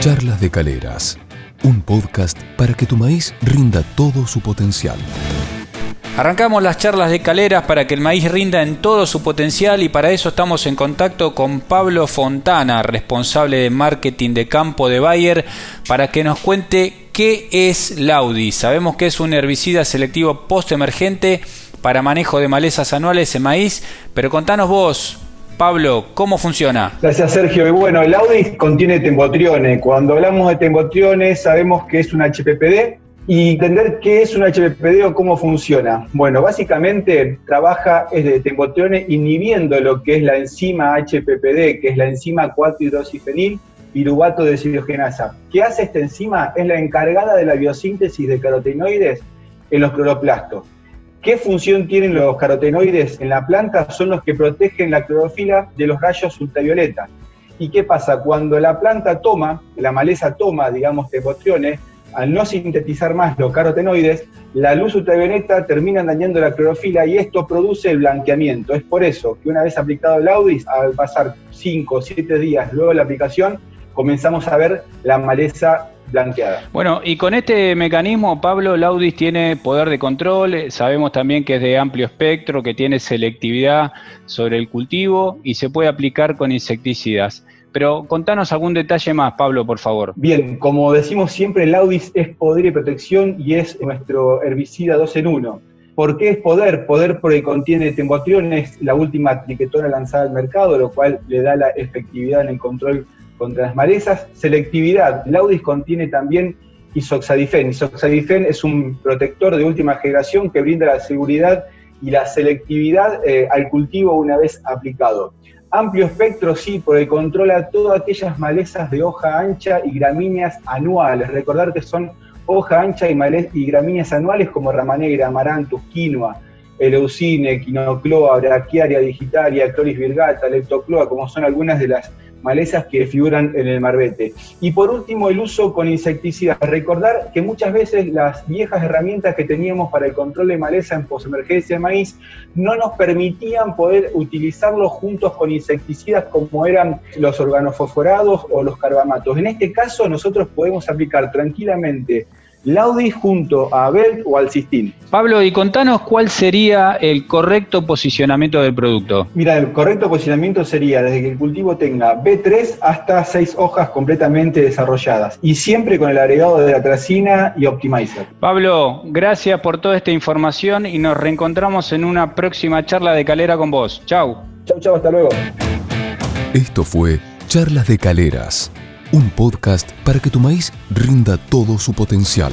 Charlas de Caleras, un podcast para que tu maíz rinda todo su potencial. Arrancamos las charlas de caleras para que el maíz rinda en todo su potencial y para eso estamos en contacto con Pablo Fontana, responsable de marketing de campo de Bayer, para que nos cuente qué es Laudi. Sabemos que es un herbicida selectivo post-emergente para manejo de malezas anuales en maíz, pero contanos vos, Pablo, ¿cómo funciona? Gracias, Sergio. Y bueno, el Audi contiene tembotriones. Cuando hablamos de tembotriones, sabemos que es un HPPD y entender qué es un HPPD o cómo funciona. Bueno, básicamente trabaja de tembotriones inhibiendo lo que es la enzima HPPD, que es la enzima 4-hidroxifenil piruvato de desidrogenasa. ¿Qué hace esta enzima? Es la encargada de la biosíntesis de carotenoides en los cloroplastos. ¿Qué función tienen los carotenoides en la planta? Son los que protegen la clorofila de los rayos ultravioleta. ¿Y qué pasa? Cuando la planta toma, la maleza toma, digamos, tepotriones, al no sintetizar más los carotenoides, la luz ultravioleta termina dañando la clorofila y esto produce el blanqueamiento. Es por eso que una vez aplicado el Audis, al pasar 5 o 7 días luego de la aplicación, comenzamos a ver la maleza blanqueada. Bueno, y con este mecanismo, Pablo Laudis tiene poder de control, eh, sabemos también que es de amplio espectro, que tiene selectividad sobre el cultivo y se puede aplicar con insecticidas. Pero contanos algún detalle más, Pablo, por favor. Bien, como decimos siempre, Laudis es poder y protección y es nuestro herbicida 2 en 1. ¿Por qué es poder? Poder porque contiene tembotriones, la última triquetona lanzada al mercado, lo cual le da la efectividad en el control contra las malezas. Selectividad. Laudis contiene también isoxadifen. Isoxadifen es un protector de última generación que brinda la seguridad y la selectividad eh, al cultivo una vez aplicado. Amplio espectro, sí, porque controla todas aquellas malezas de hoja ancha y gramíneas anuales. Recordar que son hoja ancha y, y gramíneas anuales como ramanegra, amarantus, quinoa, eleucine, quinocloa, brachiaria digitaria, cloris virgata, leptocloa, como son algunas de las malezas que figuran en el marbete. Y por último, el uso con insecticidas. Recordar que muchas veces las viejas herramientas que teníamos para el control de maleza en posemergencia de maíz no nos permitían poder utilizarlos juntos con insecticidas como eran los organofosforados o los carbamatos. En este caso, nosotros podemos aplicar tranquilamente Laudi junto a Abel o al Cistin. Pablo, y contanos cuál sería el correcto posicionamiento del producto. Mira, el correcto posicionamiento sería desde que el cultivo tenga B3 hasta 6 hojas completamente desarrolladas y siempre con el agregado de atracina y optimizer. Pablo, gracias por toda esta información y nos reencontramos en una próxima charla de calera con vos. Chau. Chau, chau, hasta luego. Esto fue Charlas de Caleras un podcast para que tu maíz rinda todo su potencial.